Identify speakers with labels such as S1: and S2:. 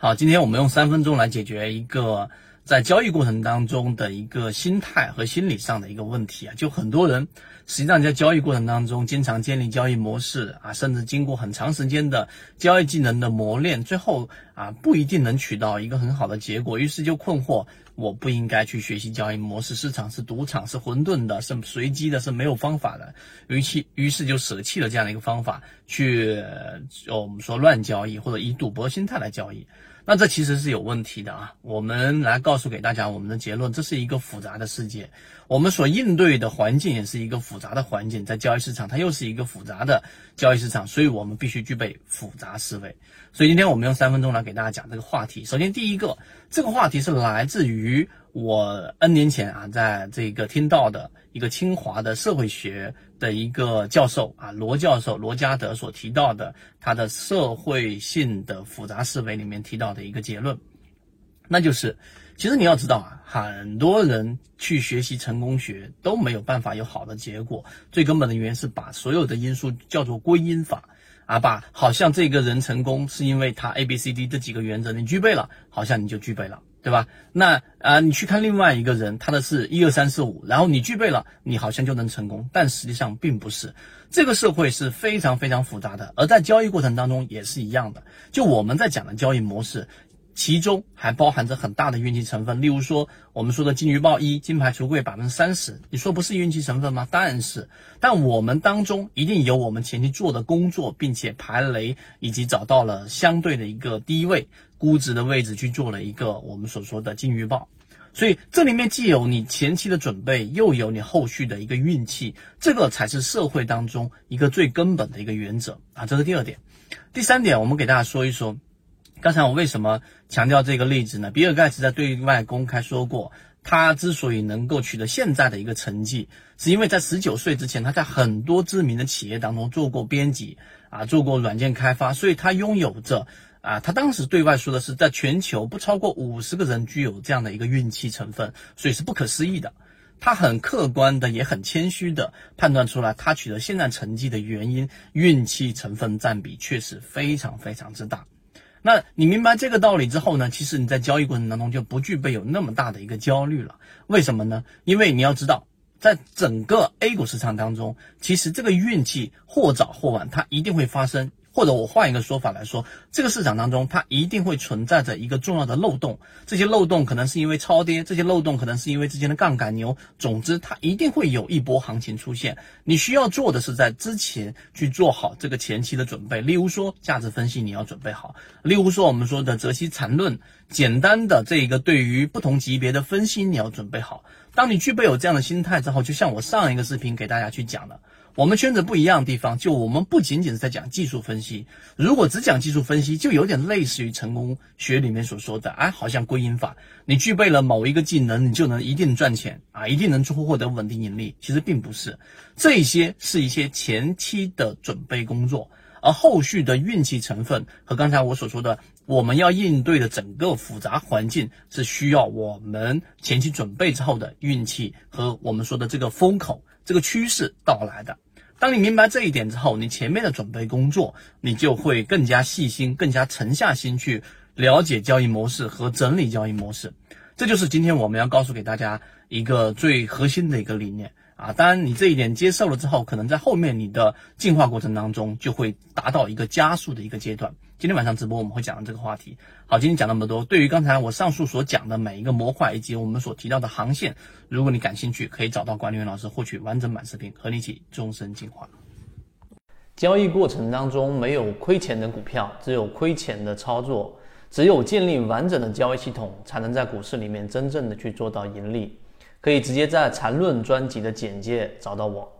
S1: 好，今天我们用三分钟来解决一个在交易过程当中的一个心态和心理上的一个问题啊。就很多人实际上在交易过程当中，经常建立交易模式啊，甚至经过很长时间的交易技能的磨练，最后啊不一定能取到一个很好的结果，于是就困惑：我不应该去学习交易模式，市场是赌场，是混沌的，是随机的，是没有方法的。于其于是就舍弃了这样的一个方法，去我们说乱交易或者以赌博心态来交易。那这其实是有问题的啊！我们来告诉给大家我们的结论：这是一个复杂的世界，我们所应对的环境也是一个复杂的环境，在交易市场它又是一个复杂的交易市场，所以我们必须具备复杂思维。所以今天我们用三分钟来给大家讲这个话题。首先，第一个，这个话题是来自于我 N 年前啊，在这个听到的一个清华的社会学的一个教授啊，罗教授罗家德所提到的他的社会性的复杂思维里面提到的一个结论，那就是，其实你要知道啊，很多人去学习成功学都没有办法有好的结果，最根本的原因是把所有的因素叫做归因法。啊，把好像这个人成功是因为他 A B C D 这几个原则你具备了，好像你就具备了，对吧？那啊，你去看另外一个人，他的是一二三四五，然后你具备了，你好像就能成功，但实际上并不是。这个社会是非常非常复杂的，而在交易过程当中也是一样的。就我们在讲的交易模式。其中还包含着很大的运气成分，例如说我们说的金鱼报一金牌橱柜百分之三十，你说不是运气成分吗？当然是，但我们当中一定有我们前期做的工作，并且排雷以及找到了相对的一个低位估值的位置去做了一个我们所说的金鱼报，所以这里面既有你前期的准备，又有你后续的一个运气，这个才是社会当中一个最根本的一个原则啊，这是第二点。第三点，我们给大家说一说。刚才我为什么强调这个例子呢？比尔盖茨在对外公开说过，他之所以能够取得现在的一个成绩，是因为在十九岁之前，他在很多知名的企业当中做过编辑啊，做过软件开发，所以他拥有着啊，他当时对外说的是，在全球不超过五十个人具有这样的一个运气成分，所以是不可思议的。他很客观的，也很谦虚的判断出来，他取得现在成绩的原因，运气成分占比确实非常非常之大。那你明白这个道理之后呢？其实你在交易过程当中就不具备有那么大的一个焦虑了。为什么呢？因为你要知道，在整个 A 股市场当中，其实这个运气或早或晚，它一定会发生。或者我换一个说法来说，这个市场当中它一定会存在着一个重要的漏洞，这些漏洞可能是因为超跌，这些漏洞可能是因为之前的杠杆牛，总之它一定会有一波行情出现。你需要做的是在之前去做好这个前期的准备，例如说价值分析你要准备好，例如说我们说的泽西缠论，简单的这一个对于不同级别的分析你要准备好。当你具备有这样的心态之后，就像我上一个视频给大家去讲的。我们圈子不一样的地方，就我们不仅仅是在讲技术分析。如果只讲技术分析，就有点类似于成功学里面所说的，哎，好像归因法，你具备了某一个技能，你就能一定赚钱啊，一定能出获得稳定盈利。其实并不是，这些是一些前期的准备工作，而后续的运气成分和刚才我所说的，我们要应对的整个复杂环境，是需要我们前期准备之后的运气和我们说的这个风口、这个趋势到来的。当你明白这一点之后，你前面的准备工作，你就会更加细心、更加沉下心去了解交易模式和整理交易模式。这就是今天我们要告诉给大家一个最核心的一个理念。啊，当然，你这一点接受了之后，可能在后面你的进化过程当中就会达到一个加速的一个阶段。今天晚上直播我们会讲这个话题。好，今天讲那么多。对于刚才我上述所讲的每一个模块以及我们所提到的航线，如果你感兴趣，可以找到管理员老师获取完整版视频，和你一起终身进化。
S2: 交易过程当中没有亏钱的股票，只有亏钱的操作。只有建立完整的交易系统，才能在股市里面真正的去做到盈利。可以直接在缠论专辑的简介找到我。